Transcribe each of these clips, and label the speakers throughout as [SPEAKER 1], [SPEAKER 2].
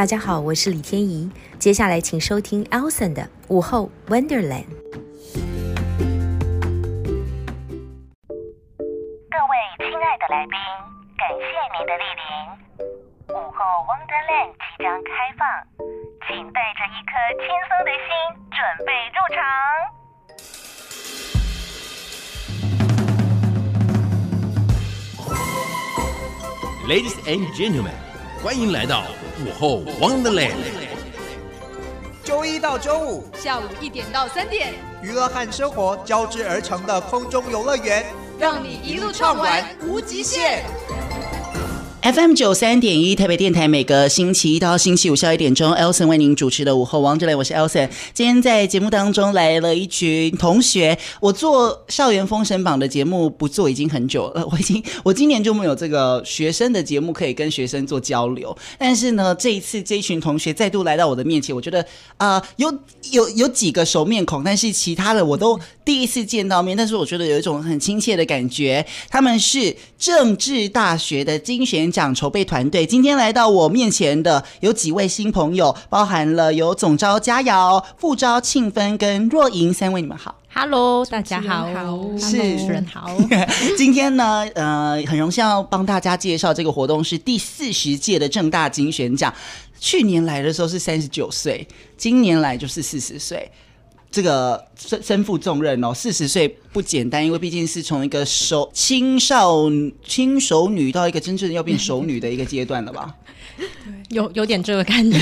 [SPEAKER 1] 大家好，我是李天怡。接下来请收听 Elson 的午后 Wonderland。
[SPEAKER 2] 各位亲爱的来宾，感谢您的莅临。午后 Wonderland 即将开放，请带着一颗轻松的心准备入场。
[SPEAKER 3] Ladies and gentlemen，欢迎来到午后 Wonderland。
[SPEAKER 4] 周一到周五
[SPEAKER 5] 下午一点到三点，
[SPEAKER 4] 娱乐和生活交织而成的空中游乐园，
[SPEAKER 5] 让你一路畅玩无极限。
[SPEAKER 6] FM 九三点一台北电台，每个星期一到星期五下午一点钟，Elson 为您主持的午后王之雷，我是 Elson。今天在节目当中来了一群同学，我做校园封神榜的节目不做已经很久了，我已经我今年就没有这个学生的节目可以跟学生做交流。但是呢，这一次这一群同学再度来到我的面前，我觉得啊、有有有几个熟面孔，但是其他的我都第一次见到面，但是我觉得有一种很亲切的感觉。他们是政治大学的金选奖筹备团队今天来到我面前的有几位新朋友，包含了有总招佳瑶、副招庆芬跟若莹三位，你们好
[SPEAKER 7] ，Hello，大家好，
[SPEAKER 6] 是
[SPEAKER 7] 主持人好。
[SPEAKER 6] 今天呢，呃，很荣幸要帮大家介绍这个活动是第四十届的正大金选奖。去年来的时候是三十九岁，今年来就是四十岁。这个身身负重任哦，四十岁不简单，因为毕竟是从一个熟青少轻熟女到一个真正要变熟女的一个阶段了吧？
[SPEAKER 7] 有有点这个感觉，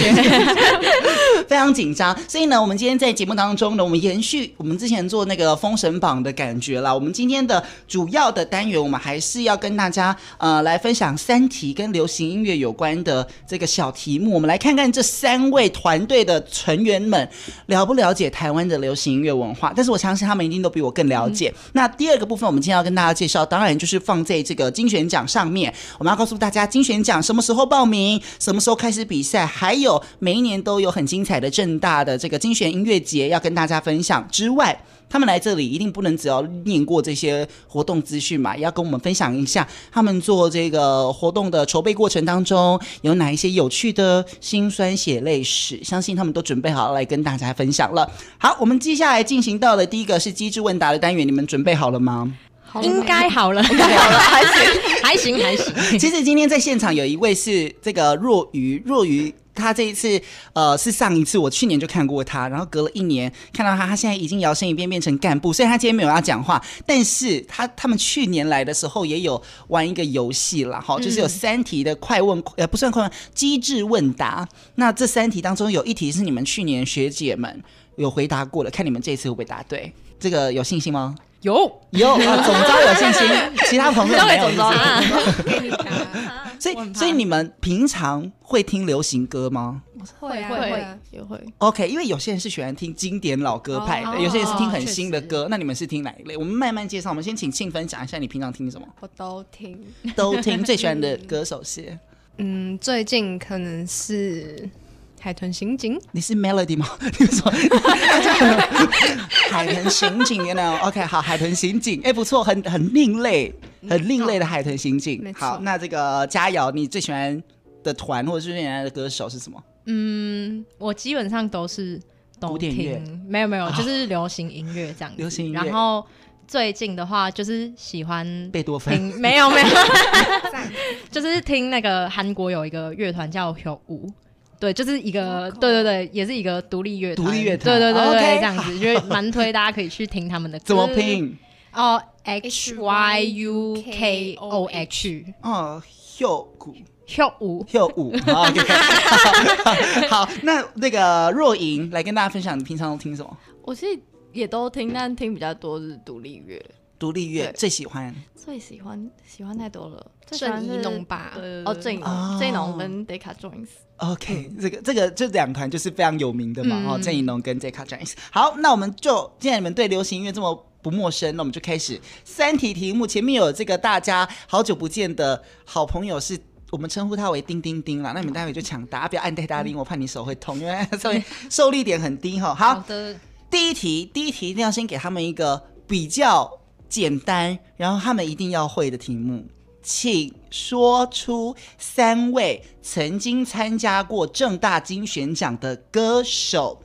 [SPEAKER 6] 非常紧张。所以呢，我们今天在节目当中呢，我们延续我们之前做那个封神榜的感觉啦。我们今天的主要的单元，我们还是要跟大家呃来分享三题跟流行音乐有关的这个小题目。我们来看看这三位团队的成员们了不了解台湾的流行音乐文化。但是我相信他们一定都比我更了解。那第二个部分，我们今天要跟大家介绍，当然就是放在这个精选奖上面。我们要告诉大家精选奖什么时候报名，什么时候开始比赛，还有每一年都有很精彩的正大的这个精选音乐节要跟大家分享之外，他们来这里一定不能只要念过这些活动资讯嘛，也要跟我们分享一下他们做这个活动的筹备过程当中有哪一些有趣的辛酸血泪史，相信他们都准备好来跟大家分享了。好，我们接下来进行到的第一个是机智问答的单元，你们准备好了吗？
[SPEAKER 7] 应该好了，
[SPEAKER 6] 应该好了，还行，
[SPEAKER 7] 还行，还行。
[SPEAKER 6] 其实今天在现场有一位是这个若愚，若愚他这一次呃是上一次我去年就看过他，然后隔了一年看到他，他现在已经摇身一变变成干部。虽然他今天没有要讲话，但是他他们去年来的时候也有玩一个游戏啦，哈，就是有三题的快问，呃，不算快问，机智问答。那这三题当中有一题是你们去年学姐们有回答过的，看你们这一次会不会答对？这个有信心吗？
[SPEAKER 7] 有
[SPEAKER 6] 有啊，总招有信心，其他朋友没有信心。所以所以你们平常会听流行歌吗？
[SPEAKER 7] 会会也会。
[SPEAKER 6] OK，因为有些人是喜欢听经典老歌派的，有些人是听很新的歌。那你们是听哪一类？我们慢慢介绍。我们先请庆芬讲一下你平常听什么。
[SPEAKER 5] 我都听，
[SPEAKER 6] 都听。最喜欢的 歌手是？
[SPEAKER 5] 嗯，最近可能是。海豚刑警，
[SPEAKER 6] 你是 Melody 吗？你说海豚刑警，you know？OK，好，海豚刑警，哎，不错，很很另类，很另类的海豚刑警。嗯、好，那这个佳瑶，你最喜欢的团或者是最喜欢的歌手是什么？
[SPEAKER 7] 嗯，我基本上都是都听，古典乐，没有没有，就是流行音乐这样子。
[SPEAKER 6] 流行音乐。
[SPEAKER 7] 然后最近的话，就是喜欢
[SPEAKER 6] 贝多芬，
[SPEAKER 7] 没有没有，就是听那个韩国有一个乐团叫 Hyuk。对，就是一个，对对对，也是一个独立乐团，独立乐团，对对对对这样子，就是 蛮推，大家可以去听他们的歌。
[SPEAKER 6] 怎么拼？
[SPEAKER 7] 哦，H Y U K O H。
[SPEAKER 6] 哦，Hyuk
[SPEAKER 7] Hyuk
[SPEAKER 6] Hyuk 好，那那个若莹来跟大家分享，你平常都听什么？
[SPEAKER 5] 我是也都听，但听比较多是独立乐。
[SPEAKER 6] 独立乐最喜欢，
[SPEAKER 5] 最喜欢喜欢太多了。郑宜农吧，哦，郑宜农，郑宜农跟 Deca Joins。
[SPEAKER 6] OK，这个这个这两团就是非常有名的嘛，哦，郑宜农跟 Deca Joins。好，那我们就既然你们对流行音乐这么不陌生，那我们就开始三题题目。前面有这个大家好久不见的好朋友，是我们称呼他为丁丁丁啦。那你们待会就抢答，不要按太大力，我怕你手会痛，因为稍微 受力点很低哈。好的，第一题，第一题一定要先给他们一个比较简单，然后他们一定要会的题目。请说出三位曾经参加过正大金选奖的歌手。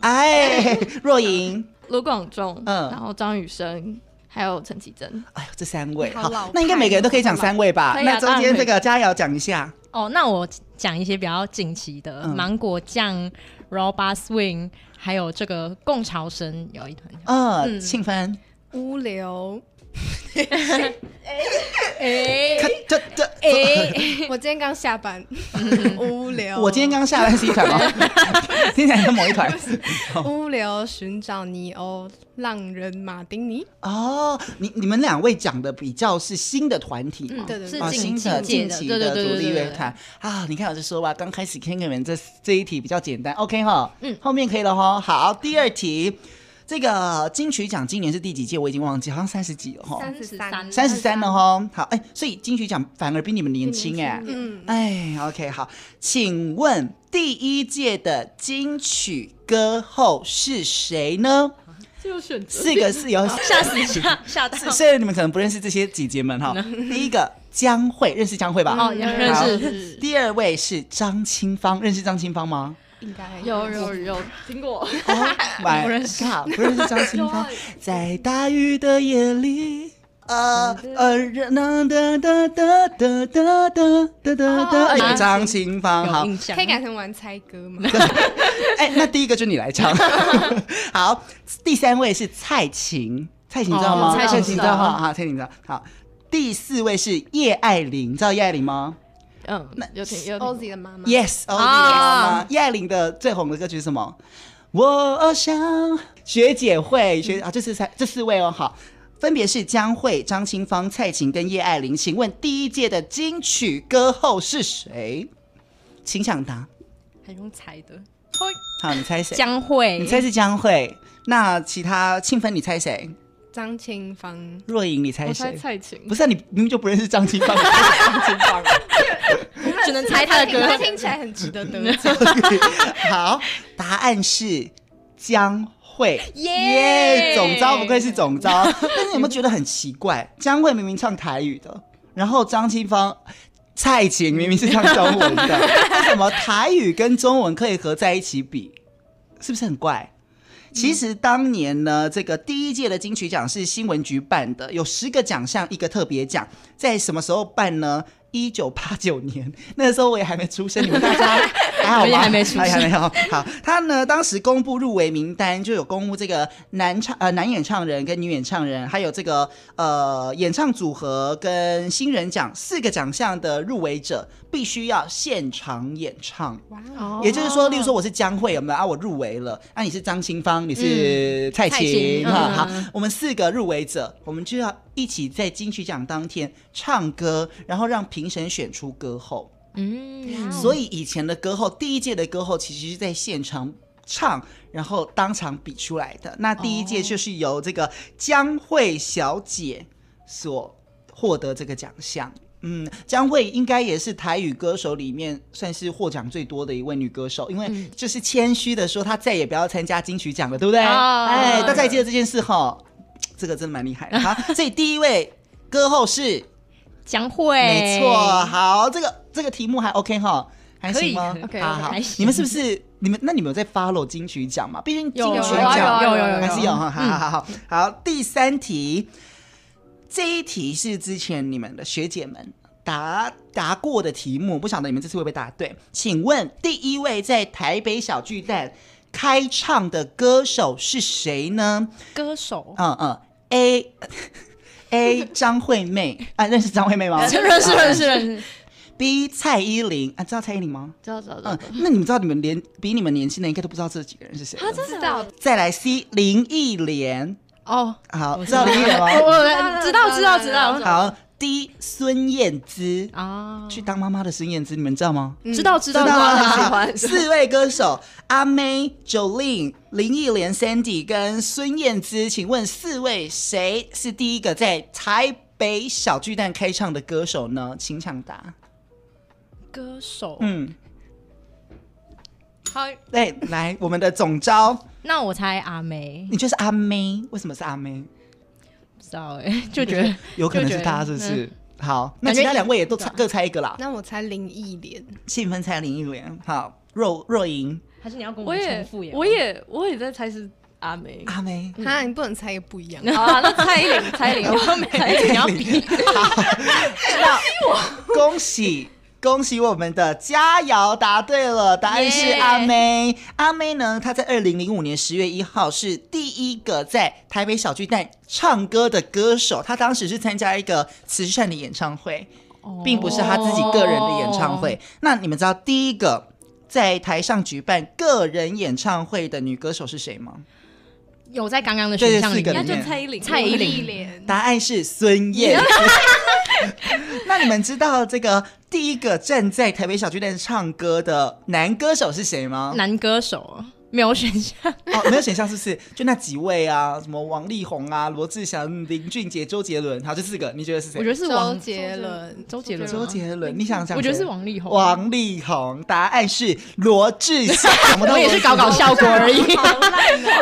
[SPEAKER 6] 哎，若莹、
[SPEAKER 5] 卢广仲，嗯，然后张雨生，还有陈绮贞。
[SPEAKER 6] 哎呦，这三位好，好，那应该每个人都可以讲三位吧？那中间这个佳瑶讲一下。
[SPEAKER 7] 哦，那我讲一些比较近期的，芒果酱、Robot Swing，还有这个共潮生有一团。
[SPEAKER 6] 嗯，庆芬。
[SPEAKER 5] 物流。
[SPEAKER 6] 哎哎，这这
[SPEAKER 5] 哎，我今天刚下班，无聊。
[SPEAKER 6] 我今天刚下班是一团吗？听起来像某一团。
[SPEAKER 5] 无聊寻找尼欧浪人马丁尼。
[SPEAKER 6] 哦，你你们两位讲的比较是新的团体嘛？
[SPEAKER 7] 对对
[SPEAKER 6] 对，新的近期的独立乐团啊！你看我就说吧，刚开始听你们这这一题比较简单，OK 哈，嗯，后面可以了哈。好，第二题。这个金曲奖今年是第几届？我已经忘记，好像三十几了哈。
[SPEAKER 5] 三十三，
[SPEAKER 6] 三十三了哈。好，哎，所以金曲奖反而比你们年轻哎。嗯。哎，OK，好，请问第一届的金曲歌后是谁呢？
[SPEAKER 5] 这有选择。
[SPEAKER 6] 四个是有
[SPEAKER 7] 吓死吓吓到。
[SPEAKER 6] 虽然你们可能不认识这些姐姐们哈。第一个江蕙，认识江蕙吧？
[SPEAKER 7] 哦，认识。
[SPEAKER 6] 第二位是张清芳，认识张清芳吗？
[SPEAKER 5] 应该。有有有听过，不
[SPEAKER 6] 认识，不认识张清芳。在大雨的夜里，呃呃，哒哒哒哒哒哒哒哒哒哒，张清芳，好，
[SPEAKER 5] 可以改成玩猜歌吗？
[SPEAKER 6] 哎，那第一个就你来唱。好，第三位是蔡琴，蔡琴知道吗？
[SPEAKER 7] 蔡琴知道。
[SPEAKER 6] 哈，好，蔡琴知道。好，第四位是叶爱玲，知道叶爱玲吗？
[SPEAKER 5] 嗯，那有听有 Ozzy 的妈妈
[SPEAKER 6] ，Yes，Ozzy 的妈妈。叶爱玲的最红的歌曲是什么？我想学姐会学啊，这是三这四位哦，好，分别是江蕙、张清芳、蔡琴跟叶爱玲。请问第一届的金曲歌后是谁？请抢答，
[SPEAKER 5] 还用猜的？
[SPEAKER 6] 好，你猜谁？
[SPEAKER 7] 江蕙，
[SPEAKER 6] 你猜是江蕙。那其他庆芬，你猜谁？
[SPEAKER 5] 张清芳，
[SPEAKER 6] 若莹，你猜谁？
[SPEAKER 5] 我猜蔡琴。
[SPEAKER 6] 不是，你明明就不认识张清芳。张清芳，
[SPEAKER 7] 只能猜他的歌，
[SPEAKER 5] 他听起来很值得得奖。
[SPEAKER 6] 好，答案是江蕙。耶，总招不愧是总招。但是有没有觉得很奇怪？江蕙明明唱台语的，然后张清芳、蔡琴明明是唱中文的，为什么台语跟中文可以合在一起比？是不是很怪？其实当年呢，这个第一届的金曲奖是新闻局办的，有十个奖项，一个特别奖，在什么时候办呢？一九八九年，那时候我也还没出生，你们大家 还好吗？
[SPEAKER 7] 我还没出生，
[SPEAKER 6] 还没有。好，他呢当时公布入围名单，就有公布这个男唱呃男演唱人跟女演唱人，还有这个呃演唱组合跟新人奖四个奖项的入围者，必须要现场演唱。哇哦！也就是说，例如说我是江蕙，有没有啊？我入围了，啊你是张清芳，你是蔡琴，哈、嗯、好，我们四个入围者，我们就要。一起在金曲奖当天唱歌，然后让评审选出歌后。嗯，所以以前的歌后，第一届的歌后其实是在现场唱，然后当场比出来的。那第一届就是由这个江蕙小姐所获得这个奖项。嗯，江蕙应该也是台语歌手里面算是获奖最多的一位女歌手，因为就是谦虚的说，她再也不要参加金曲奖了，对不对？哦、哎，大家还记得这件事哈？这个真蛮厉害的，好，所以第一位歌后是
[SPEAKER 7] 江蕙，
[SPEAKER 6] 没错。好，这个这个题目还 OK 哈，还行吗
[SPEAKER 5] ？OK，
[SPEAKER 6] 好行。你们是不是你们那你们有在 follow 金曲奖吗？毕竟金曲奖
[SPEAKER 5] 有有有有
[SPEAKER 6] 还是有哈。好好好好，第三题，这一题是之前你们的学姐们答答过的题目，不晓得你们这次会不会答对？请问第一位在台北小巨蛋开唱的歌手是谁呢？
[SPEAKER 7] 歌手，
[SPEAKER 6] 嗯嗯，A A 张惠妹啊，认识张惠妹
[SPEAKER 7] 吗？认识认识认识。
[SPEAKER 6] B 蔡依林啊，知道蔡依林吗？
[SPEAKER 5] 知道知道。嗯，
[SPEAKER 6] 那你们知道你们连比你们年轻的应该都不知道这几个人是谁？
[SPEAKER 5] 他知道。
[SPEAKER 6] 再来 C 林忆莲
[SPEAKER 7] 哦，
[SPEAKER 6] 好，知道林忆莲吗？
[SPEAKER 7] 我知道知道知道。
[SPEAKER 6] 好。第一，孙燕姿啊，去当妈妈的孙燕姿，你们知道吗？
[SPEAKER 7] 知道知道，
[SPEAKER 6] 喜欢。四位歌手阿妹、Jolin、林忆莲、Sandy 跟孙燕姿，请问四位谁是第一个在台北小巨蛋开唱的歌手呢？请抢答。
[SPEAKER 7] 歌手，
[SPEAKER 6] 嗯，
[SPEAKER 7] 好，
[SPEAKER 6] 对，来，我们的总招，
[SPEAKER 7] 那我猜阿妹，
[SPEAKER 6] 你就是阿妹，为什么是阿妹？
[SPEAKER 7] 知道哎，就觉得
[SPEAKER 6] 有可能是他，是不是？好，那其他两位也都猜各猜一个啦。
[SPEAKER 5] 那我猜林忆莲，
[SPEAKER 6] 气氛猜林忆莲。好，若若莹，
[SPEAKER 7] 还是你要跟我重复
[SPEAKER 5] 我也我也在猜是阿梅。
[SPEAKER 6] 阿妹，
[SPEAKER 5] 哈，你不能猜一个不一样。
[SPEAKER 7] 好 啊，那蔡依林，蔡依林，我没猜，你要比。
[SPEAKER 6] 那恭喜。恭喜我们的佳瑶答对了，答案是阿妹。Yeah. 阿妹呢，她在二零零五年十月一号是第一个在台北小巨蛋唱歌的歌手。她当时是参加一个慈善的演唱会，oh. 并不是她自己个人的演唱会。那你们知道第一个在台上举办个人演唱会的女歌手是谁吗？
[SPEAKER 7] 有在刚刚的选项里面，
[SPEAKER 5] 那就蔡依林。
[SPEAKER 7] 蔡依林，
[SPEAKER 6] 答案是孙燕。那你们知道这个第一个站在台北小巨蛋唱歌的男歌手是谁吗？
[SPEAKER 7] 男歌手。没有选项
[SPEAKER 6] 哦，没有选项是不是？就那几位啊，什么王力宏啊、罗志祥、林俊杰、周杰伦，好，这四个，你觉得是谁？
[SPEAKER 7] 我觉得是王
[SPEAKER 5] 杰伦，
[SPEAKER 7] 周杰伦，
[SPEAKER 6] 周杰伦。你想想，
[SPEAKER 7] 我觉得是王力宏。
[SPEAKER 6] 王力宏，答案是罗志祥。
[SPEAKER 7] 我也是搞搞效果而已。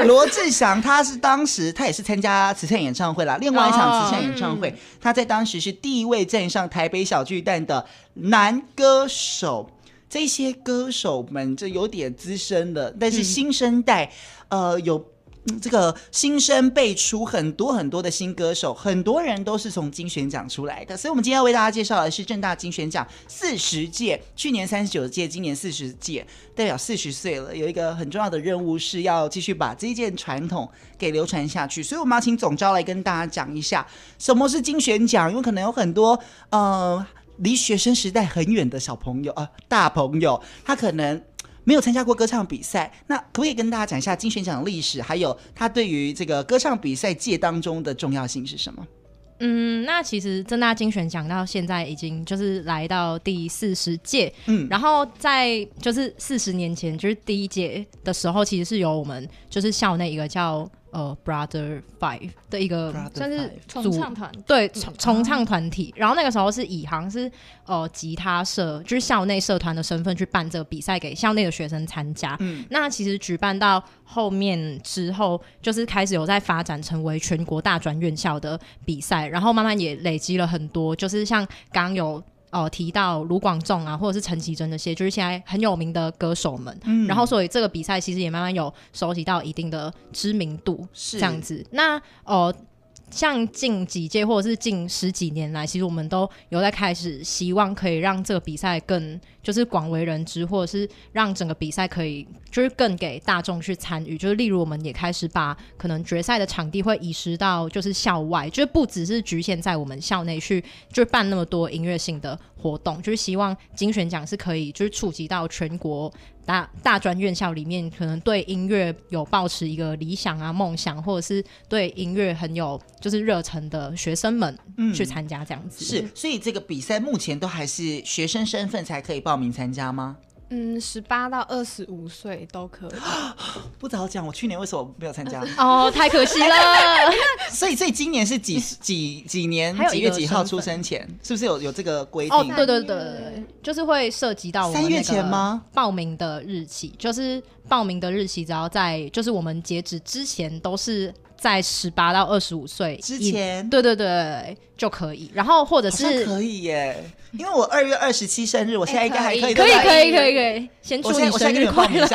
[SPEAKER 6] 罗志祥，他是当时他也是参加慈善演唱会啦，另外一场慈善演唱会，哦、他在当时是第一位站上台北小巨蛋的男歌手。这些歌手们就有点资深了，但是新生代，嗯、呃，有、嗯、这个新生辈出很多很多的新歌手，很多人都是从金选奖出来的。所以，我们今天要为大家介绍的是正大金选奖四十届，去年三十九届，今年四十届，代表四十岁了。有一个很重要的任务是要继续把这件传统给流传下去。所以，我们要请总召来跟大家讲一下什么是金选奖，因为可能有很多呃。离学生时代很远的小朋友啊，大朋友，他可能没有参加过歌唱比赛，那可不可以跟大家讲一下金选奖的历史，还有他对于这个歌唱比赛界当中的重要性是什么？
[SPEAKER 7] 嗯，那其实政大金选奖到现在已经就是来到第四十届，嗯，然后在就是四十年前，就是第一届的时候，其实是由我们就是校内一个叫。呃，Brother Five 的一个算是
[SPEAKER 5] 重唱团，
[SPEAKER 7] 对重重唱团体。然后那个时候是以好像是呃吉他社，就是校内社团的身份去办这个比赛，给校内的学生参加。嗯，那其实举办到后面之后，就是开始有在发展成为全国大专院校的比赛，然后慢慢也累积了很多，就是像刚刚有。哦、呃，提到卢广仲啊，或者是陈绮贞那些，就是现在很有名的歌手们。嗯，然后所以这个比赛其实也慢慢有收集到一定的知名度，是这样子。那呃。像近几届或者是近十几年来，其实我们都有在开始希望可以让这个比赛更就是广为人知，或者是让整个比赛可以就是更给大众去参与。就是例如，我们也开始把可能决赛的场地会移师到就是校外，就是不只是局限在我们校内去，就办那么多音乐性的活动，就是希望金选奖是可以就是触及到全国。大大专院校里面，可能对音乐有抱持一个理想啊、梦想，或者是对音乐很有就是热忱的学生们，去参加这样子。
[SPEAKER 6] 嗯。是，所以这个比赛目前都还是学生身份才可以报名参加吗？
[SPEAKER 5] 嗯，十八到二十五岁都可以。
[SPEAKER 6] 不早讲，我去年为什么没有参加？
[SPEAKER 7] 哦，太可惜了。
[SPEAKER 6] 所以，所以今年是几 几几年几月几号出生前？是不是有有这个规定？
[SPEAKER 7] 哦，对对对，就是会涉及到
[SPEAKER 6] 三月前吗？
[SPEAKER 7] 报名的日期就是报名的日期，只要在就是我们截止之前都是。在十八到二十五岁
[SPEAKER 6] 之前，
[SPEAKER 7] 对对对就可以。然后或者是
[SPEAKER 6] 可以耶，因为我二月二十七生日，我现在应该还可以。
[SPEAKER 7] 可以可以可以可以，先祝你生日快乐。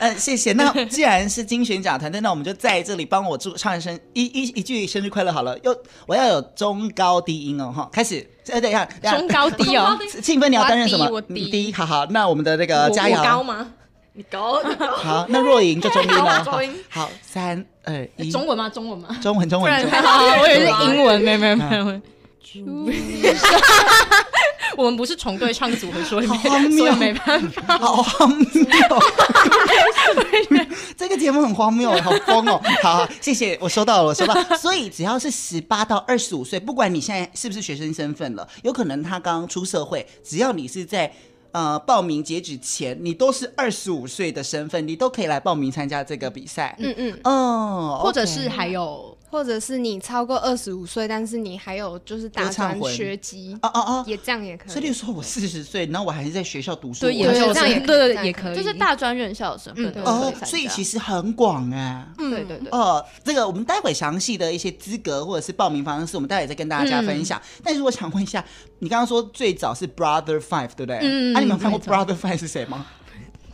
[SPEAKER 6] 嗯，谢谢。那既然是金旋奖团队，那我们就在这里帮我祝唱一声一一一句生日快乐好了。又我要有中高低音哦，哈，开始。哎，等一下，
[SPEAKER 7] 中高低哦。
[SPEAKER 6] 庆芬，你要担任什么？低，好好。那我们的那个佳瑶
[SPEAKER 5] 高吗？你高，
[SPEAKER 6] 好，那若莹就中音了。好，三二一，
[SPEAKER 7] 中文吗？中文吗？
[SPEAKER 6] 中文，中文。
[SPEAKER 7] 好，我以为是英文，没有没有没有。我们不是重对唱组合，所以没办法。
[SPEAKER 6] 好荒谬，这个节目很荒谬，好疯哦。好，谢谢，我收到了，我收到。所以只要是十八到二十五岁，不管你现在是不是学生身份了，有可能他刚出社会，只要你是在。呃，报名截止前，你都是二十五岁的身份，你都可以来报名参加这个比赛。嗯嗯，哦，
[SPEAKER 7] 或者是还有
[SPEAKER 8] 或者是你超过二十五岁，但是你还有就是大专学籍，
[SPEAKER 6] 哦哦哦，
[SPEAKER 8] 也这样也可以。
[SPEAKER 6] 所以说我四十岁，然后我还是在学校读书，
[SPEAKER 7] 对，这样也对对也可以，
[SPEAKER 5] 就是大专院校的身份
[SPEAKER 6] 哦，所以其实很广哎，
[SPEAKER 5] 对对对，
[SPEAKER 6] 哦，这个我们待会详细的一些资格或者是报名方式，我们待会再跟大家分享。但是我想问一下，你刚刚说最早是 Brother Five 对不对？嗯，啊，你们有看过 Brother Five 是谁吗？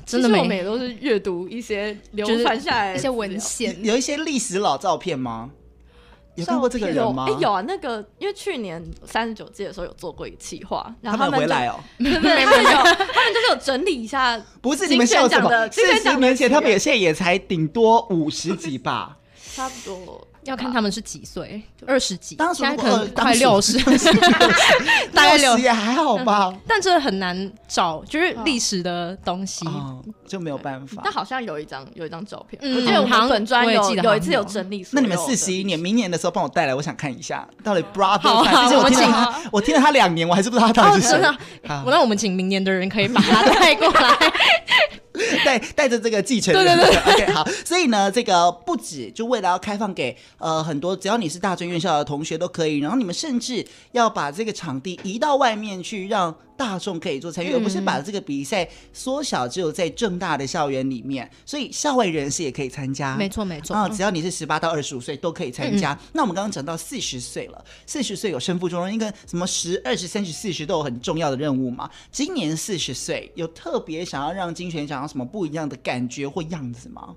[SPEAKER 5] 真的没，我们也都是阅读一些流传下来
[SPEAKER 8] 一些文献，
[SPEAKER 6] 有一些历史老照片吗？有看过这个人吗？
[SPEAKER 5] 哎，有啊，那个因为去年三十九届的时候有做过一个企划，然后
[SPEAKER 6] 他们回来哦，
[SPEAKER 5] 没有没有，他们就是有整理一下，
[SPEAKER 6] 不是你们笑什么？四十年前他们也现在也才顶多五十几吧，
[SPEAKER 5] 差不多。
[SPEAKER 7] 要看他们是几岁，二十几，
[SPEAKER 6] 当时
[SPEAKER 7] 可能快六十，
[SPEAKER 6] 大概六十也还好吧。
[SPEAKER 7] 但这很难找，就是历史的东西
[SPEAKER 6] 就没有办法。
[SPEAKER 5] 但好像有一张有一张照片，我记得我们本专有有一次有整理。
[SPEAKER 6] 那你们四十一年，明年的时候帮我带来，我想看一下到底 Brother。毕竟我听了他，我听了他两年，我还是不知道他到底是谁。
[SPEAKER 7] 我那我们请明年的人可以把他带过来。
[SPEAKER 6] 带带着这个继承人，对对对，OK，好。所以呢，这个不止就为了要开放给呃很多，只要你是大专院校的同学都可以。然后你们甚至要把这个场地移到外面去，让大众可以做参与，嗯、而不是把这个比赛缩小，只有在正大的校园里面。所以校外人士也可以参加，
[SPEAKER 7] 没错没错。
[SPEAKER 6] 啊，只要你是十八到二十五岁都可以参加。嗯、那我们刚刚讲到四十岁了，四十岁有身负重任，一个什么十、二十、三十、四十都有很重要的任务嘛。今年四十岁，有特别想要让金泉想要什么不一样的感觉或样子吗？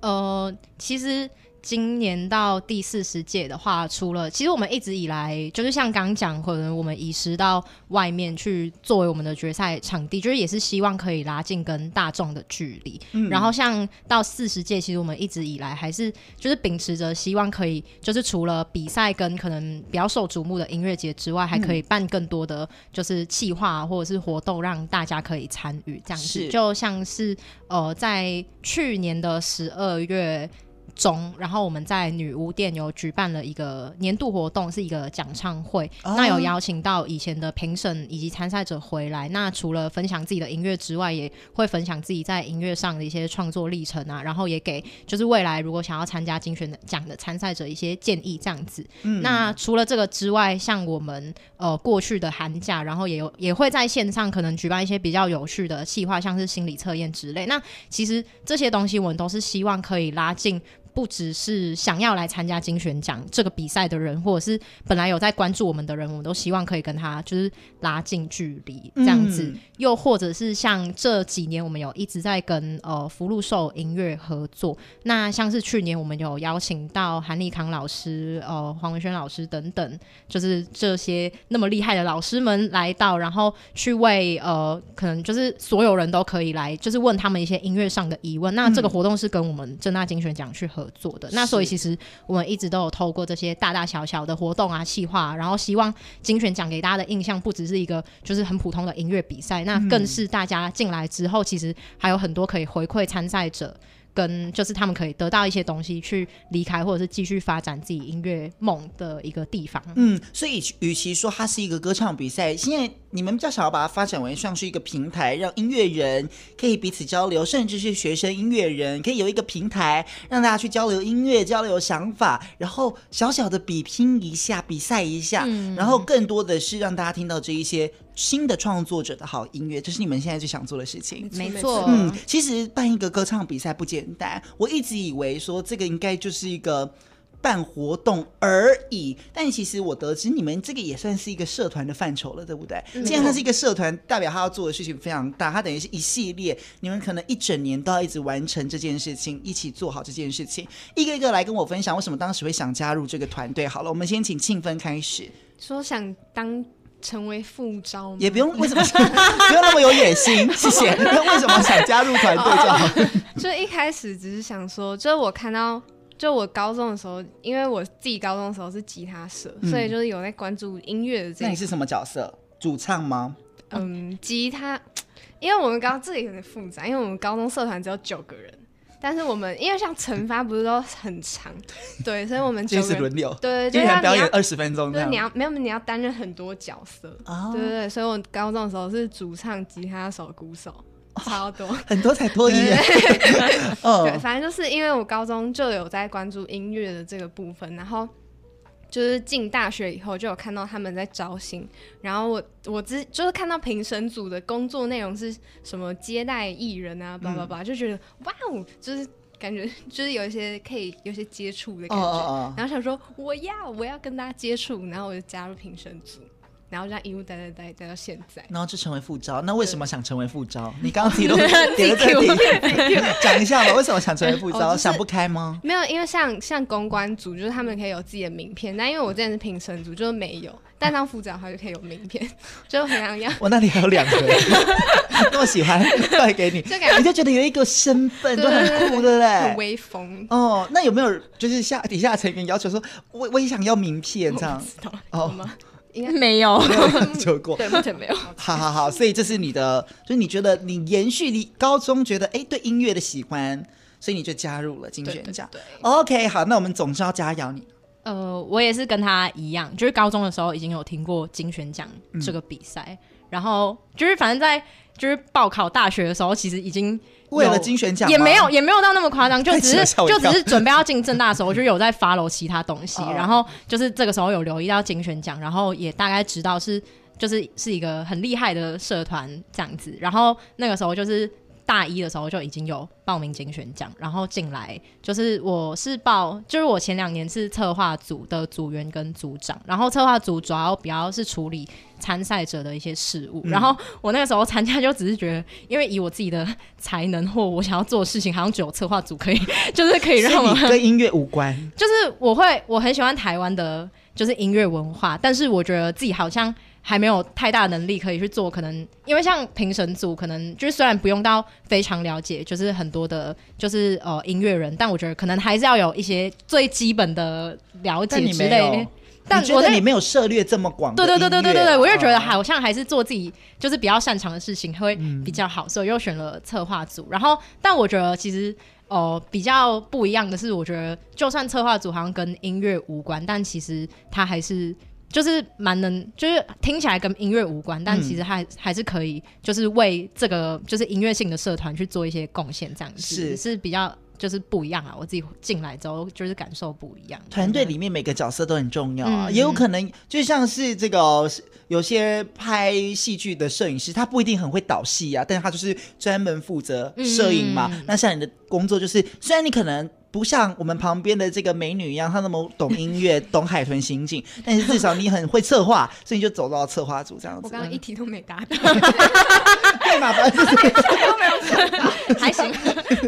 [SPEAKER 7] 呃，其实。今年到第四十届的话，除了其实我们一直以来就是像刚讲，可能我们移师到外面去作为我们的决赛场地，就是也是希望可以拉近跟大众的距离。嗯，然后像到四十届，其实我们一直以来还是就是秉持着希望可以，就是除了比赛跟可能比较受瞩目的音乐节之外，还可以办更多的就是企划或者是活动，让大家可以参与这样子。是就像是呃，在去年的十二月。中，然后我们在女巫店有举办了一个年度活动，是一个讲唱会。Oh. 那有邀请到以前的评审以及参赛者回来。那除了分享自己的音乐之外，也会分享自己在音乐上的一些创作历程啊。然后也给就是未来如果想要参加金旋奖的参赛者一些建议，这样子。嗯。那除了这个之外，像我们呃过去的寒假，然后也有也会在线上可能举办一些比较有趣的计划，像是心理测验之类。那其实这些东西我们都是希望可以拉近。不只是想要来参加金选奖这个比赛的人，或者是本来有在关注我们的人，我们都希望可以跟他就是拉近距离这样子。嗯、又或者是像这几年，我们有一直在跟呃福禄寿音乐合作。那像是去年我们有邀请到韩立康老师、呃黄文轩老师等等，就是这些那么厉害的老师们来到，然后去为呃可能就是所有人都可以来，就是问他们一些音乐上的疑问。那这个活动是跟我们正大金选奖去合。合作的。那所以其实我们一直都有透过这些大大小小的活动啊、企划，然后希望金选奖给大家的印象不只是一个就是很普通的音乐比赛，那更是大家进来之后，其实还有很多可以回馈参赛者。跟就是他们可以得到一些东西去离开，或者是继续发展自己音乐梦的一个地方。
[SPEAKER 6] 嗯，所以与其说它是一个歌唱比赛，现在你们比较想要把它发展为像是一个平台，让音乐人可以彼此交流，甚至是学生音乐人可以有一个平台让大家去交流音乐、交流想法，然后小小的比拼一下、比赛一下，嗯、然后更多的是让大家听到这一些。新的创作者的好音乐，这是你们现在最想做的事情。
[SPEAKER 7] 没错，
[SPEAKER 6] 嗯，其实办一个歌唱比赛不简单。我一直以为说这个应该就是一个办活动而已，但其实我得知你们这个也算是一个社团的范畴了，对不对？嗯、既然它是一个社团，代表他要做的事情非常大，它等于是一系列，你们可能一整年都要一直完成这件事情，一起做好这件事情。一个一个来跟我分享，为什么当时会想加入这个团队？好了，我们先请庆芬开始，
[SPEAKER 8] 说想当。成为副招
[SPEAKER 6] 也不用，为什么 不用那么有野心？谢谢。为什么想加入团队就好？
[SPEAKER 8] 就一开始只是想说，就是我看到，就我高中的时候，因为我自己高中的时候是吉他社，嗯、所以就是有在关注音乐的这。
[SPEAKER 6] 那你是什么角色？主唱吗？
[SPEAKER 8] 嗯，吉他。因为我们高这里有点复杂，因为我们高中社团只有九个人。但是我们因为像惩罚不是都很长，对，所以我们 就是轮流，对，就要表演二十分钟，对，你要没有你要担任很多角色，对对对，所以我高中的时候是主唱、吉他手、鼓手，超多，
[SPEAKER 6] 很多才多艺。
[SPEAKER 8] 对，反正就是因为我高中就有在关注音乐的这个部分，然后就是进大学以后就有看到他们在招新，然后我我之就是看到评审组的工作内容是什么接待艺人啊，叭叭叭，就觉得哇哦，就是。感觉就是有一些可以有些接触的感觉，oh, oh, oh. 然后想说我要我要跟大家接触，然后我就加入评审组，然后这样一路待待待待到现在，
[SPEAKER 6] 然后就成为副招。那为什么想成为副招？你刚刚提到点了这个题，讲一下吧。为什么想成为副招？oh, 就是、想不开吗？
[SPEAKER 8] 没有，因为像像公关组，就是他们可以有自己的名片，但因为我之前是评审组，就是没有。但当副招的话就可以有名片，就很想要。
[SPEAKER 6] 我那里还有两个，那么喜欢带给你，就你就觉得有一个身份就很酷对不对，
[SPEAKER 8] 很威风。
[SPEAKER 6] 哦，那有没有就是下底下成员要求说，我我也想要名片这样？
[SPEAKER 8] 哦吗？
[SPEAKER 7] 应该没有，
[SPEAKER 6] 没有 求过。
[SPEAKER 8] 对，目前没有。
[SPEAKER 6] 好好好，所以这是你的，就是你觉得你延续你高中觉得哎对音乐的喜欢，所以你就加入了金选奖。对，OK，好，那我们总是要加油你。
[SPEAKER 7] 呃，我也是跟他一样，就是高中的时候已经有听过金选奖这个比赛，嗯、然后就是反正在就是报考大学的时候，其实已经
[SPEAKER 6] 为了金选奖
[SPEAKER 7] 也没有也没有到那么夸张，就只是就只是准备要进正大的时候，我就有在 follow 其他东西，然后就是这个时候有留意到金选奖，然后也大概知道是就是是一个很厉害的社团这样子，然后那个时候就是。大一的时候就已经有报名竞选奖，然后进来就是我是报，就是我前两年是策划组的组员跟组长，然后策划组主要比较是处理参赛者的一些事务，嗯、然后我那个时候参加就只是觉得，因为以我自己的才能或我想要做的事情，好像只有策划组可以，就是可以让我
[SPEAKER 6] 跟音乐无关，
[SPEAKER 7] 就是我会我很喜欢台湾的，就是音乐文化，但是我觉得自己好像。还没有太大能力可以去做，可能因为像评审组，可能就是虽然不用到非常了解，就是很多的，就是呃音乐人，但我觉得可能还是要有一些最基本的了解之类。
[SPEAKER 6] 但我觉得你没有涉猎这么广。
[SPEAKER 7] 对对对对对对对，我就觉得好像还是做自己就是比较擅长的事情会比较好，嗯、所以又选了策划组。然后，但我觉得其实哦、呃、比较不一样的是，我觉得就算策划组好像跟音乐无关，但其实它还是。就是蛮能，就是听起来跟音乐无关，但其实还还是可以，就是为这个就是音乐性的社团去做一些贡献，这样子是是比较就是不一样啊。我自己进来之后就是感受不一样。
[SPEAKER 6] 团队里面每个角色都很重要啊，嗯、也有可能就像是这个有些拍戏剧的摄影师，他不一定很会导戏啊，但是他就是专门负责摄影嘛。嗯、那像你的工作就是，虽然你可能。不像我们旁边的这个美女一样，她那么懂音乐、懂海豚刑警，但是至少你很会策划，所以你就走到策划组这样子。
[SPEAKER 8] 我刚刚一题都没答对，
[SPEAKER 6] 对嘛？不是
[SPEAKER 8] 都没有
[SPEAKER 7] 还行，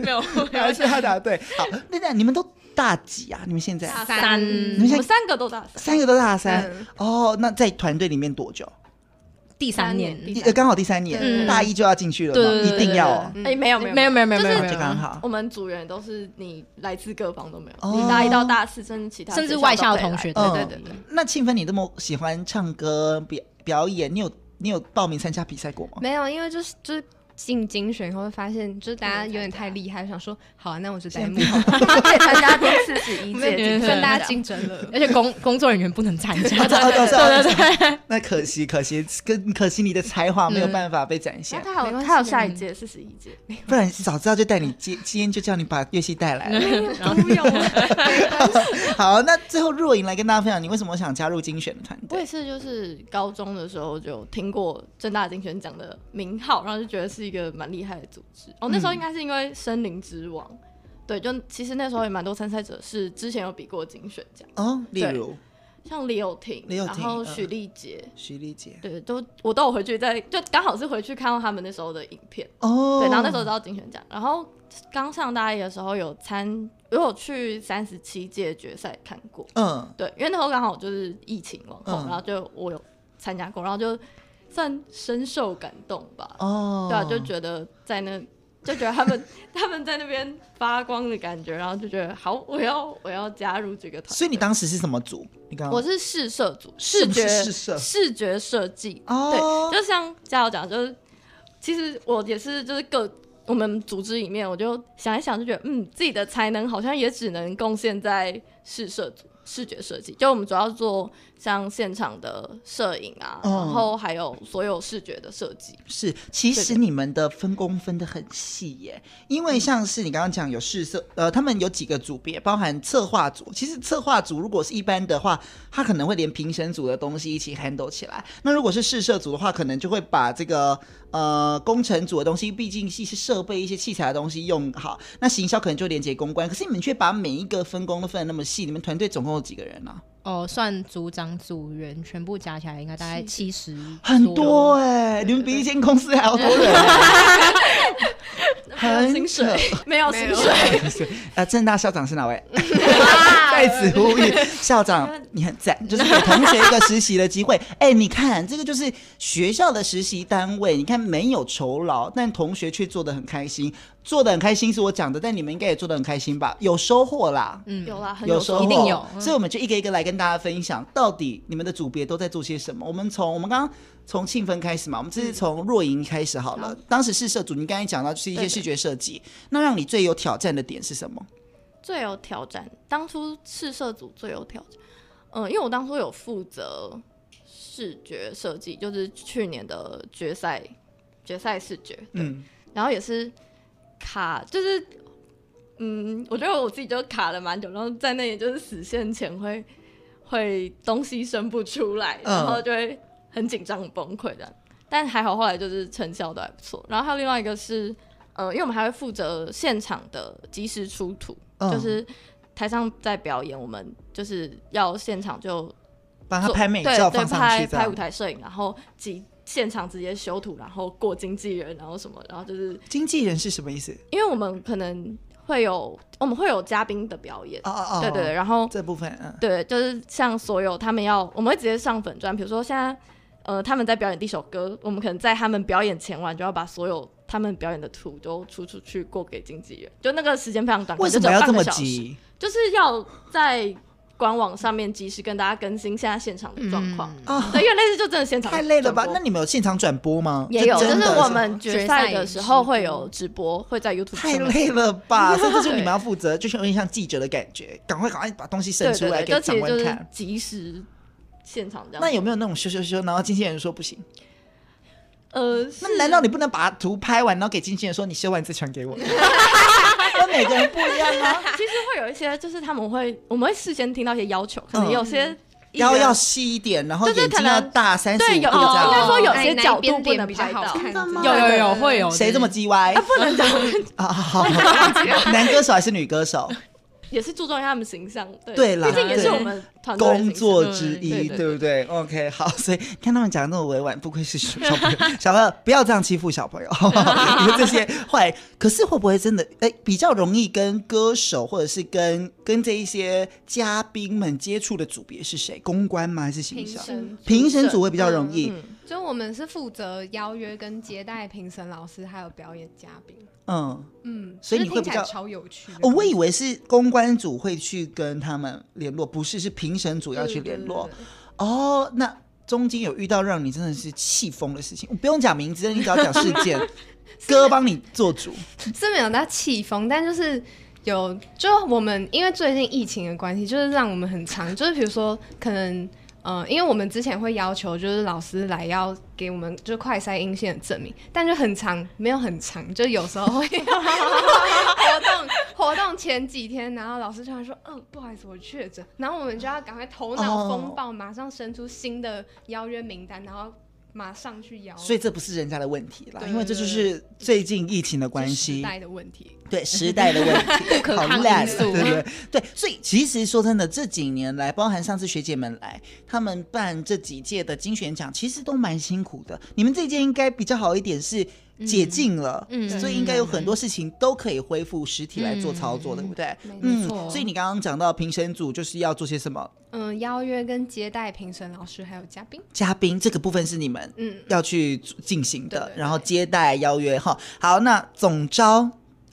[SPEAKER 7] 没有，
[SPEAKER 6] 还是他答对。好，那那你们都大几啊？你们现在
[SPEAKER 8] 大三，你们
[SPEAKER 7] 三个都大三，
[SPEAKER 6] 三个都大三。哦，那在团队里面多久？
[SPEAKER 7] 第三年，
[SPEAKER 6] 刚好第三年，大一就要进去了嘛，一定要。
[SPEAKER 7] 哎，没有没有没有没有没有没有，
[SPEAKER 5] 就刚好。我们组员都是你来自各方都没有，你大一到大四，甚至其他
[SPEAKER 7] 甚至外校同学。对对对对。
[SPEAKER 6] 那庆芬，你这么喜欢唱歌表表演，你有你有报名参加比赛过吗？
[SPEAKER 8] 没有，因为就是就是。进精选以后会发现，就是大家有点太厉害，想说好啊，那我就在幕后参加第四十一届，跟大家竞争了，
[SPEAKER 7] 而且工工作人员不能参加，
[SPEAKER 6] 对对对，那可惜可惜，跟可惜你的才华没有办法被展现。
[SPEAKER 5] 他有他有下一届四十一届，
[SPEAKER 6] 不然早知道就带你今今天就叫你把乐器带来了。
[SPEAKER 8] 不用。
[SPEAKER 6] 好，那最后若莹来跟大家分享，你为什么想加入精选的团队？
[SPEAKER 5] 我也是，就是高中的时候就听过正大精选奖的名号，然后就觉得是。一个蛮厉害的组织。哦，那时候应该是因为《森林之王》嗯，对，就其实那时候也蛮多参赛者是之前有比过金选奖。
[SPEAKER 6] 哦，例如。
[SPEAKER 5] 像李友廷，李友廷，然后许丽杰，
[SPEAKER 6] 许丽杰，
[SPEAKER 5] 对，都我都有回去在，就刚好是回去看到他们那时候的影片。哦，对，然后那时候知道金选奖，然后刚上大一的时候有参，有有去三十七届决赛看过，嗯，对，因为那时候刚好就是疫情往后，嗯、然后就我有参加过，然后就。算深受感动吧，哦，对啊，就觉得在那，就觉得他们 他们在那边发光的感觉，然后就觉得好，我要我要加入这个团。
[SPEAKER 6] 所以你当时是什么组？你刚刚
[SPEAKER 5] 我是视设组，视觉视觉设计。哦，对，就像嘉豪讲，就是其实我也是，就是各我们组织里面，我就想一想，就觉得嗯，自己的才能好像也只能贡献在视设组。视觉设计，就我们主要做像现场的摄影啊，嗯、然后还有所有视觉的设计。
[SPEAKER 6] 是，其实你们的分工分得很细耶，因为像是你刚刚讲有试色，呃，他们有几个组别，包含策划组。其实策划组如果是一般的话，他可能会连评审组的东西一起 handle 起来。那如果是试色组的话，可能就会把这个呃工程组的东西，毕竟是一些设备、一些器材的东西用好。那行销可能就连接公关，可是你们却把每一个分工都分得那么细。你们团队总共有几个人呢、啊？
[SPEAKER 7] 哦，算组长组员全部加起来应该大概七十，
[SPEAKER 6] 很多哎、欸！你们比一间公司还要多人，
[SPEAKER 5] 很薪水 没有薪水。
[SPEAKER 6] 呃，正大校长是哪位？在此呼吁校长，你很赞，就是给同学一个实习的机会。哎、欸，你看这个就是学校的实习单位，你看没有酬劳，但同学却做的很开心。做的很开心是我讲的，但你们应该也做的很开心吧？有收获啦，
[SPEAKER 5] 嗯，有啦，很
[SPEAKER 6] 有收获，
[SPEAKER 7] 一定有。
[SPEAKER 6] 所以我们就一个一个来跟大家分享，到底你们的组别都在做些什么。我们从我们刚刚从庆芬开始嘛，我们这是从若莹开始好了。嗯、当时试色组，你刚才讲到就是一些视觉设计，那让你最有挑战的点是什么？
[SPEAKER 5] 最有挑战，当初试色组最有挑战，嗯，因为我当初有负责视觉设计，就是去年的决赛决赛视觉，嗯，然后也是。卡就是，嗯，我觉得我自己就卡了蛮久，然后在那里就是死线前会会东西生不出来，然后就会很紧张、很崩溃的。但还好后来就是成效都还不错。然后还有另外一个是，呃，因为我们还会负责现场的及时出图，就是台上在表演，我们就是要现场就
[SPEAKER 6] 帮他拍美照放上去，
[SPEAKER 5] 拍拍舞台摄影，然后即。现场直接修图，然后过经纪人，然后什么，然后就是
[SPEAKER 6] 经纪人是什么意思？
[SPEAKER 5] 因为我们可能会有，我们会有嘉宾的表演，哦哦哦，对对对，然后
[SPEAKER 6] 这部分，嗯，
[SPEAKER 5] 对，就是像所有他们要，我们会直接上粉专，比如说现在，呃，他们在表演第一首歌，我们可能在他们表演前晚就要把所有他们表演的图都出出去过给经纪人，就那个时间非常短，
[SPEAKER 6] 为什么要这么急？
[SPEAKER 5] 就是要在。官网上面及时跟大家更新现在现场的状况啊，对，因为类似就真的现场
[SPEAKER 6] 太累了吧？那你们有现场转播吗？
[SPEAKER 5] 也有，就是我们决赛的时候会有直播，会在 YouTube。
[SPEAKER 6] 太累了吧？所以这就是你们要负责，就是有点像记者的感觉，赶快赶快把东西伸出来给长官看，
[SPEAKER 5] 及时现场这样。
[SPEAKER 6] 那有没有那种修修修，然后经纪人说不行？
[SPEAKER 5] 呃，
[SPEAKER 6] 那难道你不能把图拍完，然后给经纪人说你修完再传给我？跟每个人不一样啊。
[SPEAKER 5] 其实会有一些，就是他们会，我们会事先听到一些要求，可能有些
[SPEAKER 6] 腰要细一点，然后眼睛要大三十度，对，有应
[SPEAKER 5] 该说有些角度不能拍到。
[SPEAKER 7] 有有有会有
[SPEAKER 6] 谁这么叽歪？
[SPEAKER 5] 不能讲
[SPEAKER 6] 啊！好，男歌手还是女歌手？
[SPEAKER 5] 也是注重一下他们形象，对，
[SPEAKER 6] 对啦，
[SPEAKER 5] 毕竟也是我们团
[SPEAKER 6] 队工作之一，对不对？OK，好，所以看他们讲的那么委婉，不愧是小朋友，小朋友不要这样欺负小朋友？你们这些坏，可是会不会真的哎比较容易跟歌手或者是跟跟这一些嘉宾们接触的组别是谁？公关吗？还是形象？评审组会比较容易。
[SPEAKER 8] 就我们是负责邀约跟接待评审老师，还有表演嘉宾。
[SPEAKER 6] 嗯
[SPEAKER 8] 嗯，
[SPEAKER 6] 所以你会比较
[SPEAKER 8] 超有趣。
[SPEAKER 6] 哦，我以为是公关组会去跟他们联络，不是，是评审组要去联络。哦，那中间有遇到让你真的是气疯的事情，我不用讲名字，你只要讲事件，哥帮你做主。
[SPEAKER 8] 是没有到气疯，但就是有，就我们因为最近疫情的关系，就是让我们很长，就是比如说可能。嗯，因为我们之前会要求，就是老师来要给我们就快筛阴性的证明，但就很长，没有很长，就有时候会 活动活动前几天，然后老师突然说，嗯、呃，不好意思，我确诊，然后我们就要赶快头脑风暴，马上生出新的邀约名单，然后。马上去摇，
[SPEAKER 6] 所以这不是人家的问题啦，因为这就是最近疫情的关系，
[SPEAKER 8] 时代的问题，
[SPEAKER 6] 对时代的问题，不可抗因素，对不对？对，所以其实说真的，这几年来，包含上次学姐们来，他们办这几届的金选奖，其实都蛮辛苦的。你们这届应该比较好一点是。解禁了，嗯，所以应该有很多事情都可以恢复实体来做操作，嗯、对不对？
[SPEAKER 8] 没错。
[SPEAKER 6] 所以你刚刚讲到评审组就是要做些什么？
[SPEAKER 8] 嗯，邀约跟接待评审老师还有嘉宾。
[SPEAKER 6] 嘉宾这个部分是你们嗯要去进行的，嗯、然后接待邀约哈。好，那总召。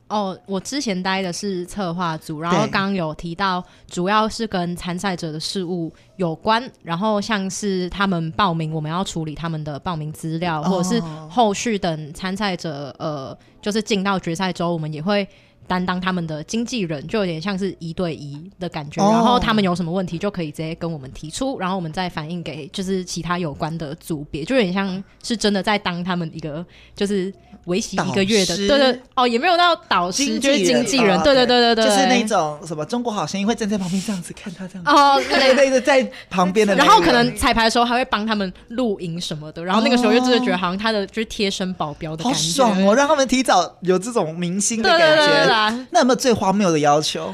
[SPEAKER 7] 哦，我之前待的是策划组，然后刚刚有提到，主要是跟参赛者的事务有关，然后像是他们报名，我们要处理他们的报名资料，或者是后续等参赛者呃，就是进到决赛周，我们也会担当他们的经纪人，就有点像是一对一的感觉。然后他们有什么问题就可以直接跟我们提出，然后我们再反映给就是其他有关的组别，就有点像是真的在当他们一个就是为期一个月的，对对哦，也没有到导师，就是经纪人，对对对对对，
[SPEAKER 6] 就是那种什么中国好声音会站在旁边这样子看他这样哦，对对对，在旁边的，
[SPEAKER 7] 然后可能彩排的时候还会帮他们录影什么的，然后那个时候就真的觉得好像他的就是贴身保镖的感觉，好
[SPEAKER 6] 爽哦，让他们提早有这种明星的感觉。那有没有最荒谬的要求？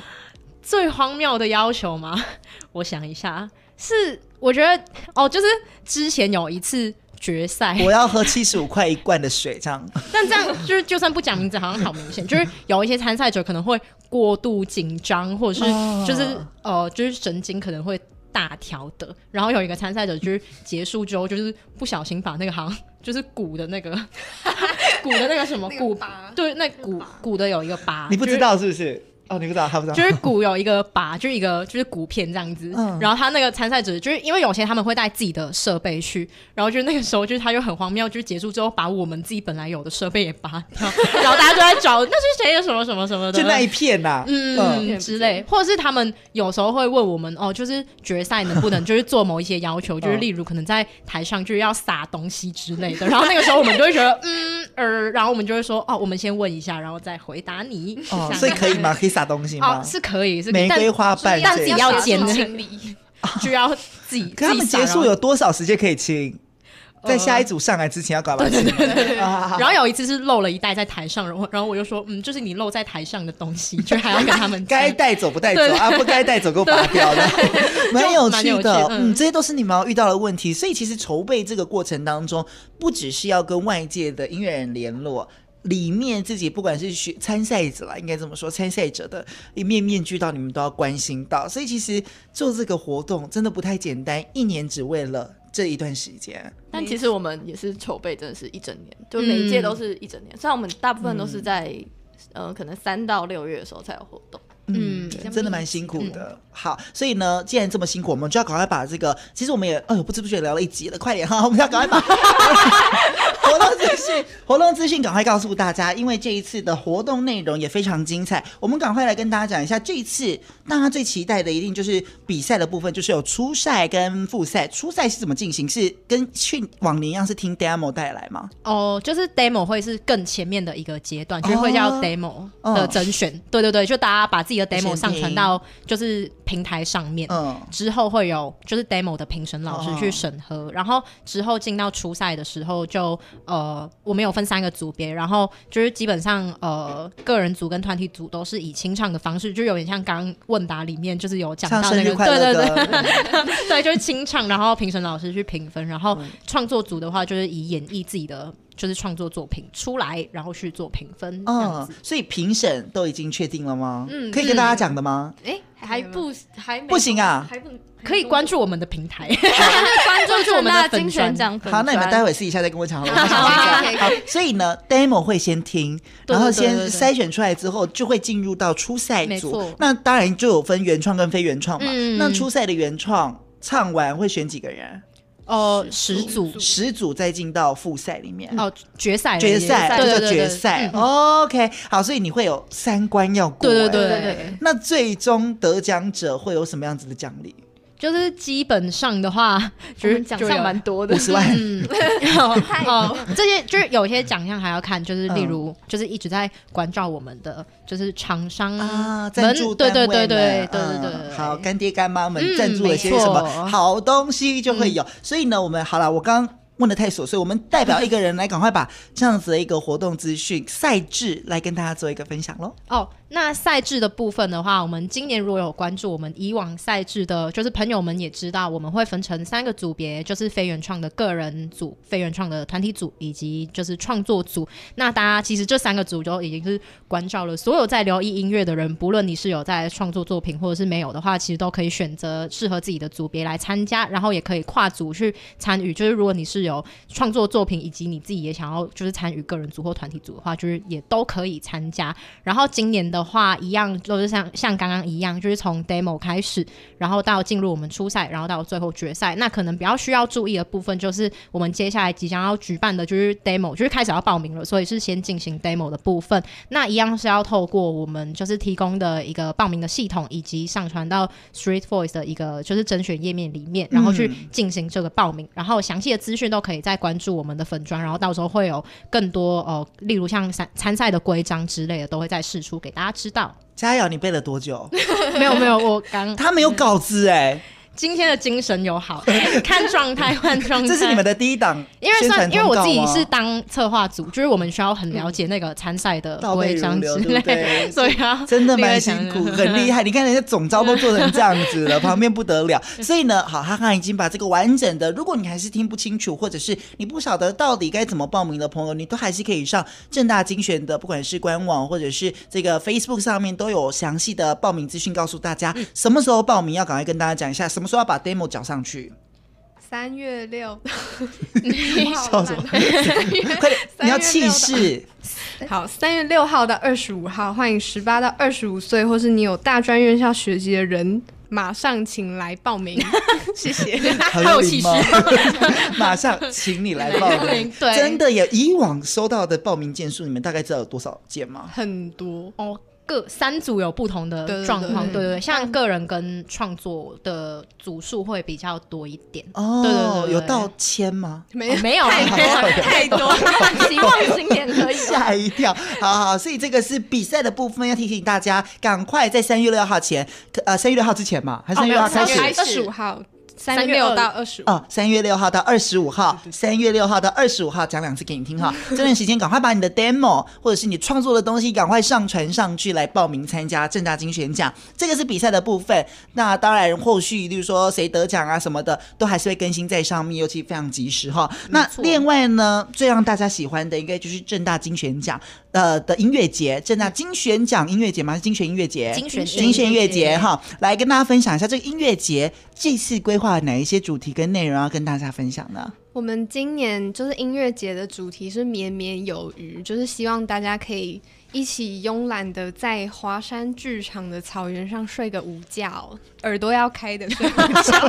[SPEAKER 7] 最荒谬的要求吗？我想一下，是我觉得哦，就是之前有一次决赛，
[SPEAKER 6] 我要喝七十五 块一罐的水，这样。
[SPEAKER 7] 但这样就是，就算不讲名字，好像好明显，就是有一些参赛者可能会过度紧张，或者是就是、哦、呃，就是神经可能会大条的。然后有一个参赛者就是结束之后，就是不小心把那个好像就是鼓的那个 鼓的那个什么鼓拔，对，那鼓鼓的有一个疤，
[SPEAKER 6] 你不知道是不是？哦，你不知道，他不知道，
[SPEAKER 7] 就是鼓有一个把，就是一个就是鼓片这样子。嗯，然后他那个参赛者，就是因为有些他们会带自己的设备去，然后就那个时候，就是他就很荒谬，就是结束之后把我们自己本来有的设备也拔掉，然后大家就在找那是谁的什么什么什么的，
[SPEAKER 6] 就那一片呐、啊，
[SPEAKER 7] 嗯，嗯之类，或者是他们有时候会问我们哦，就是决赛能不能就是做某一些要求，就是例如可能在台上就是要撒东西之类的，然后那个时候我们就会觉得嗯呃，然后我们就会说哦，我们先问一下，然后再回答你。
[SPEAKER 6] 哦，所以可以吗？可以撒东西吗？
[SPEAKER 7] 哦是可以，是
[SPEAKER 6] 玫瑰花瓣，
[SPEAKER 7] 但自己要捡清理，就要自己。
[SPEAKER 6] 可他们结束有多少时间可以清？在下一组上来之前要搞完。对对对。
[SPEAKER 7] 然后有一次是漏了一袋在台上，然后然后我就说，嗯，就是你漏在台上的东西，就还要跟他们
[SPEAKER 6] 该带走不带走啊，不该带走给我拔掉的，蛮有趣的。嗯，这些都是你们要遇到的问题。所以其实筹备这个过程当中，不只是要跟外界的音乐人联络。里面自己不管是学参赛者啦，应该这么说，参赛者的一面面俱到，你们都要关心到。所以其实做这个活动真的不太简单，一年只为了这一段时间。
[SPEAKER 5] 但其实我们也是筹备，真的是一整年，就每一届都是一整年。虽然、嗯、我们大部分都是在，嗯、呃，可能三到六月的时候才有活动。
[SPEAKER 6] 嗯，真的蛮辛苦的。好，所以呢，既然这么辛苦，我们就要赶快把这个。其实我们也，哎呦，不知不觉聊了一集了，快点哈，我们要赶快把 活动资讯、活动资讯赶快告诉大家。因为这一次的活动内容也非常精彩，我们赶快来跟大家讲一下。这一次大家最期待的一定就是比赛的部分，就是有初赛跟复赛。初赛是怎么进行？是跟去往年一样是听 demo 带来吗？
[SPEAKER 7] 哦，就是 demo 会是更前面的一个阶段，就是会叫 demo 的甄选。哦、对对对，就大家把自己。一个 demo 上传到就是平台上面，嗯，之后会有就是 demo 的评审老师去审核，哦、然后之后进到初赛的时候就呃，我们有分三个组别，然后就是基本上呃，个人组跟团体组都是以清唱的方式，就有点像刚刚问答里面就是有讲到那个，对对对，对，就是清唱，然后评审老师去评分，然后创作组的话就是以演绎自己的。就是创作作品出来，然后去做评分。嗯，
[SPEAKER 6] 所以评审都已经确定了吗？嗯，可以跟大家讲的吗？
[SPEAKER 5] 哎，还不还
[SPEAKER 6] 不行啊，
[SPEAKER 7] 还不可以关注我们的平台，
[SPEAKER 5] 关注我们的精选这样。
[SPEAKER 6] 好，那你们待会试一下再跟我讲。好，所以呢，demo 会先听，然后先筛选出来之后，就会进入到初赛组。那当然就有分原创跟非原创嘛。那初赛的原创唱完会选几个人？
[SPEAKER 7] 哦，十组，
[SPEAKER 6] 十组再进到复赛里面。
[SPEAKER 7] 哦，决赛，
[SPEAKER 6] 决赛，这叫决赛。OK，好，所以你会有三关要过。
[SPEAKER 7] 对对对对。那
[SPEAKER 6] 最终得奖者会有什么样子的奖励？
[SPEAKER 7] 就是基本上的话，就是奖项蛮多的，
[SPEAKER 6] 五十万。嗯，
[SPEAKER 7] 哦，这些就是有些奖项还要看，就是例如，就是一直在关照我们的，就是厂商
[SPEAKER 6] 啊，赞助对对对对对对。好，干爹干妈们赞助了些什么好东西就会有。所以呢，我们好了，我刚。问的太琐碎，我们代表一个人来赶快把这样子的一个活动资讯赛制来跟大家做一个分享喽。
[SPEAKER 7] 哦，那赛制的部分的话，我们今年如果有关注我们以往赛制的，就是朋友们也知道，我们会分成三个组别，就是非原创的个人组、非原创的团体组以及就是创作组。那大家其实这三个组就已经是关照了所有在留意音乐的人，不论你是有在创作作品或者是没有的话，其实都可以选择适合自己的组别来参加，然后也可以跨组去参与。就是如果你是有创作作品，以及你自己也想要就是参与个人组或团体组的话，就是也都可以参加。然后今年的的话，一样都是像像刚刚一样，就是从 demo 开始，然后到进入我们初赛，然后到最后决赛。那可能比较需要注意的部分，就是我们接下来即将要举办的就是 demo，就是开始要报名了，所以是先进行 demo 的部分。那一样是要透过我们就是提供的一个报名的系统，以及上传到 Street Voice 的一个就是甄选页面里面，然后去进行这个报名。然后详细的资讯都可以再关注我们的粉砖，然后到时候会有更多哦、呃，例如像参参赛的规章之类的，都会再释出给大家知道。
[SPEAKER 6] 佳瑶，你背了多久？
[SPEAKER 7] 没有没有，我刚
[SPEAKER 6] 他没有稿子哎、欸。
[SPEAKER 7] 今天的精神有好，看状态换状态。
[SPEAKER 6] 这是你们的第一档，
[SPEAKER 7] 因为算因为我自己是当策划组，就是我们需要很了解那个参赛的规章之类，所以啊，
[SPEAKER 6] 真的蛮辛苦，很厉害。你看人家总招都做成这样子了，旁边不得了。所以呢，好，哈哈已经把这个完整的，如果你还是听不清楚，或者是你不晓得到底该怎么报名的朋友，你都还是可以上正大精选的，不管是官网或者是这个 Facebook 上面都有详细的报名资讯，告诉大家什么时候报名，要赶快跟大家讲一下什么。说要把 demo 缴上去，
[SPEAKER 8] 三月六，
[SPEAKER 6] 你笑什么？快点，你要气势。
[SPEAKER 8] 好，三月六号到二十五号，欢迎十八到二十五岁，或是你有大专院校学籍的人，马上请来报名。谢谢，
[SPEAKER 6] 好有气势。马上请你来报名。对，真的有以往收到的报名件数，你们大概知道有多少件吗？
[SPEAKER 8] 很多哦。
[SPEAKER 7] 各三组有不同的状况，对对对，像个人跟创作的组数会比较多一点。
[SPEAKER 6] 哦，
[SPEAKER 7] 对对对，
[SPEAKER 6] 有到千吗？
[SPEAKER 8] 没有没有，太多太多，希望今年可以。
[SPEAKER 6] 吓一跳，好好，所以这个是比赛的部分，要提醒大家赶快在三月六号前，呃，三月六号之前嘛，还是三月六号开始？
[SPEAKER 8] 二十五号。三月六到二十五
[SPEAKER 6] 哦，三月六号到二十五号，三月六号到二十五号讲两次给你听哈。这段时间赶快把你的 demo 或者是你创作的东西赶快上传上去来报名参加正大金选奖。这个是比赛的部分。那当然后续，例如说谁得奖啊什么的，都还是会更新在上面，尤其非常及时哈。那另外呢，最让大家喜欢的应该就是正大金选奖呃的音乐节，正大金选奖音乐节吗？是金选音乐节，
[SPEAKER 7] 金选
[SPEAKER 6] 金选音乐节哈。来跟大家分享一下这个音乐节这次规划。哪一些主题跟内容要跟大家分享呢？
[SPEAKER 8] 我们今年就是音乐节的主题是绵绵有余，就是希望大家可以一起慵懒的在华山剧场的草原上睡个午觉，耳朵要开的睡午觉。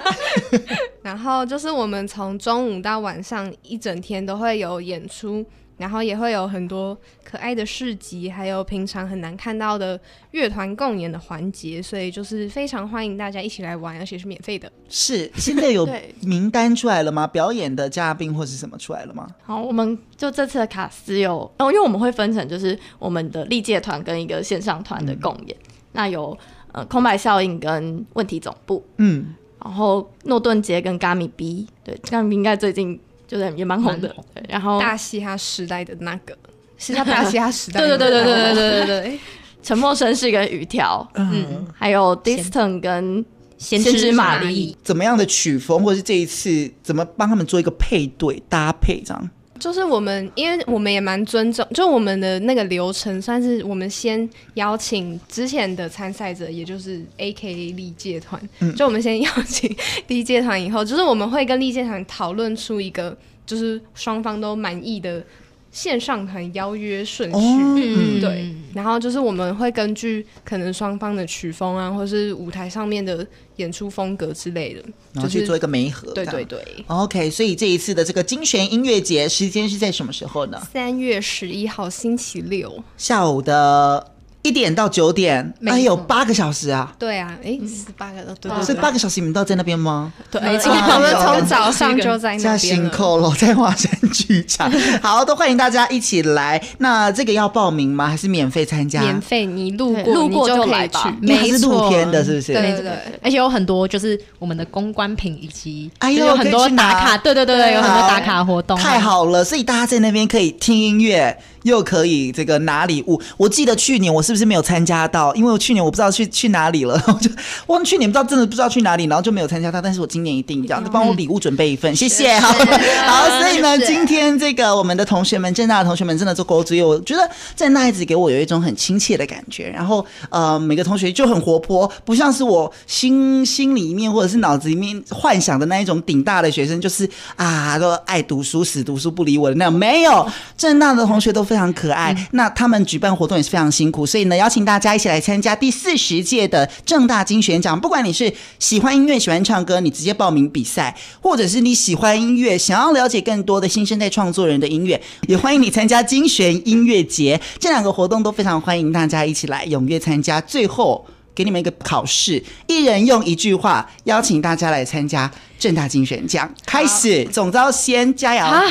[SPEAKER 8] 然后就是我们从中午到晚上一整天都会有演出。然后也会有很多可爱的市集，还有平常很难看到的乐团共演的环节，所以就是非常欢迎大家一起来玩，而且是免费的。
[SPEAKER 6] 是，现在有 名单出来了吗？表演的嘉宾或是什么出来了吗？
[SPEAKER 5] 好，我们就这次的卡司有，哦，因为我们会分成就是我们的历届团跟一个线上团的共演，嗯、那有呃空白效应跟问题总部，嗯，然后诺顿杰跟 Gummy B，对，Gummy B 应该最近。就是也蛮红的，对，然后
[SPEAKER 8] 大嘻哈时代的那个，是他大嘻哈时代，
[SPEAKER 5] 对对对对对对对对对，沉默绅士跟语调，嗯，还有 Distant 跟先知玛丽，
[SPEAKER 6] 怎么样的曲风，或者是这一次怎么帮他们做一个配对搭配这样？
[SPEAKER 8] 就是我们，因为我们也蛮尊重，就我们的那个流程，算是我们先邀请之前的参赛者，也就是 AKA 历届团，嗯、就我们先邀请 历届团以后，就是我们会跟历届团讨论出一个，就是双方都满意的。线上团邀约顺序，对，然后就是我们会根据可能双方的曲风啊，或是舞台上面的演出风格之类的，
[SPEAKER 6] 然后去做一个媒合。
[SPEAKER 8] 对对对。
[SPEAKER 6] OK，所以这一次的这个精选音乐节时间是在什么时候呢？
[SPEAKER 8] 三月十一号星期六
[SPEAKER 6] 下午的。一点到九点，哎有八个小时啊！
[SPEAKER 8] 对啊，哎，是八个都对，
[SPEAKER 6] 是八个小时，你们都在那边吗？
[SPEAKER 8] 对，没错，我们从早上就在那边。
[SPEAKER 6] 辛苦了，在华山剧场。好，都欢迎大家一起来。那这个要报名吗？还是免费参加？
[SPEAKER 8] 免费，你路过路过就来去。
[SPEAKER 6] 没是露天的，是不是？
[SPEAKER 7] 对对对，而且有很多就是我们的公关品以及，哎有很多打卡，对对对对，有很多打卡活动。
[SPEAKER 6] 太好了，所以大家在那边可以听音乐。又可以这个拿礼物，我记得去年我是不是没有参加到？因为我去年我不知道去去哪里了，我就忘去年不知道真的不知道去哪里，然后就没有参加到。但是我今年一定这样，帮我礼物准备一份，谢谢。好，好，所以呢，今天这个我们的同学们，正大的同学们真的做钩子乐，我觉得政大一直给我有一种很亲切的感觉。然后呃，每个同学就很活泼，不像是我心心里面或者是脑子里面幻想的那一种顶大的学生，就是啊都爱读书死读书不理我的那样。没有，正大的同学都。非常可爱。嗯、那他们举办活动也是非常辛苦，所以呢，邀请大家一起来参加第四十届的正大金选奖。不管你是喜欢音乐、喜欢唱歌，你直接报名比赛；或者是你喜欢音乐，想要了解更多的新生代创作人的音乐，也欢迎你参加金选音乐节。这两个活动都非常欢迎大家一起来踊跃参加。最后。给你们一个考试，一人用一句话邀请大家来参加正大金选奖。开始，总招先加油啊！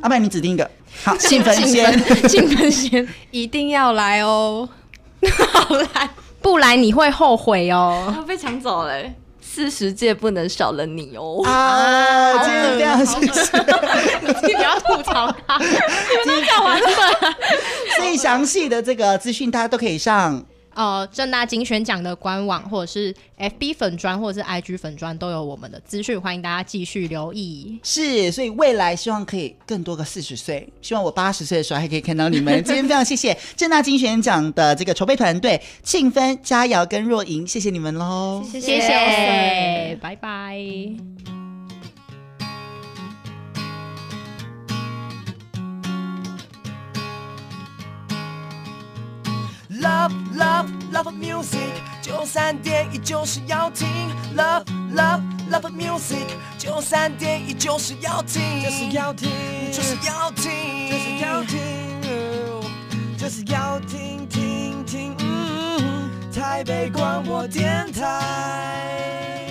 [SPEAKER 6] 阿伯，你指定一个。好，庆芬先，
[SPEAKER 8] 庆芬先，一定要来哦！
[SPEAKER 7] 好来，不来你会后悔哦。
[SPEAKER 5] 他被抢走了，四十届不能少了你哦！
[SPEAKER 6] 啊，今天这样谢谢，
[SPEAKER 7] 你不要吐槽他，你们都讲完了。
[SPEAKER 6] 所以详细的这个资讯，大家都可以上。
[SPEAKER 7] 呃，正大金选奖的官网，或者是 FB 粉砖，或者是 IG 粉砖，都有我们的资讯，欢迎大家继续留意。
[SPEAKER 6] 是，所以未来希望可以更多个四十岁，希望我八十岁的时候还可以看到你们。今天非常谢谢正大金选奖的这个筹备团队，庆芬、佳瑶跟若莹，谢谢你们喽，
[SPEAKER 7] 谢谢，谢谢，拜拜。Love, love, love of music，九三点一就是要听。Love, love, love of music，九三点一就是要听。就是要听，就是要听，就是要听，
[SPEAKER 4] 就是要听听听。台北广播电台。